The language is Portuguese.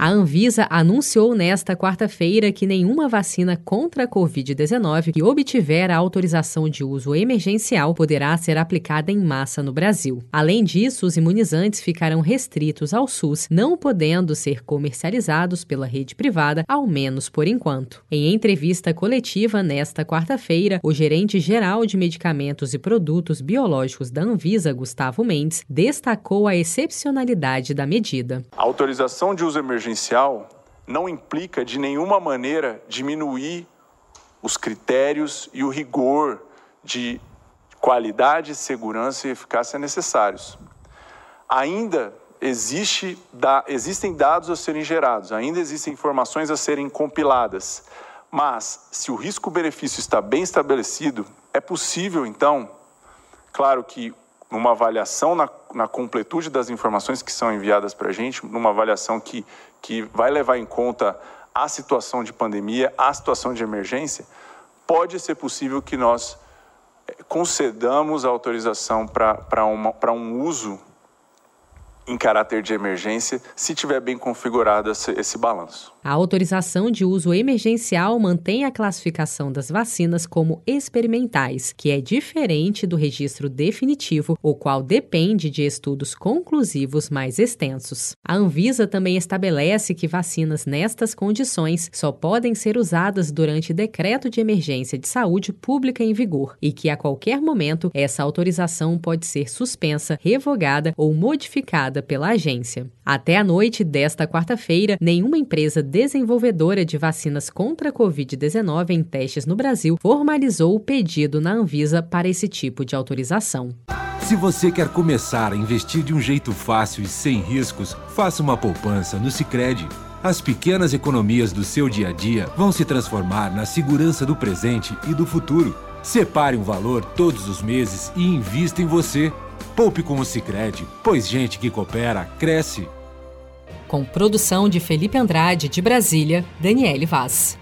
A Anvisa anunciou nesta quarta-feira que nenhuma vacina contra a Covid-19 que obtiver a autorização de uso emergencial poderá ser aplicada em massa no Brasil. Além disso, os imunizantes ficarão restritos ao SUS, não podendo ser comercializados pela rede privada, ao menos por enquanto. Em entrevista coletiva nesta quarta-feira, o gerente geral de medicamentos e produtos biológicos da Anvisa, Gustavo Mendes, destacou a excepcionalidade da medida. A autorização de uso emergencial emergencial não implica de nenhuma maneira diminuir os critérios e o rigor de qualidade, segurança e eficácia necessários. Ainda existe, da, existem dados a serem gerados, ainda existem informações a serem compiladas, mas se o risco-benefício está bem estabelecido, é possível então, claro que numa avaliação na, na completude das informações que são enviadas para a gente, numa avaliação que, que vai levar em conta a situação de pandemia, a situação de emergência, pode ser possível que nós eh, concedamos a autorização para um uso em caráter de emergência, se tiver bem configurado esse, esse, balanço. A autorização de uso emergencial mantém a classificação das vacinas como experimentais, que é diferente do registro definitivo, o qual depende de estudos conclusivos mais extensos. A Anvisa também estabelece que vacinas nestas condições só podem ser usadas durante decreto de emergência de saúde pública em vigor e que a qualquer momento essa autorização pode ser suspensa, revogada ou modificada pela agência. Até a noite desta quarta-feira, nenhuma empresa desenvolvedora de vacinas contra a Covid-19 em testes no Brasil formalizou o pedido na Anvisa para esse tipo de autorização. Se você quer começar a investir de um jeito fácil e sem riscos, faça uma poupança no Sicredi. As pequenas economias do seu dia a dia vão se transformar na segurança do presente e do futuro. Separe um valor todos os meses e invista em você. Poupe com o Sicredi, pois gente que coopera cresce. Com produção de Felipe Andrade de Brasília, Daniele Vaz.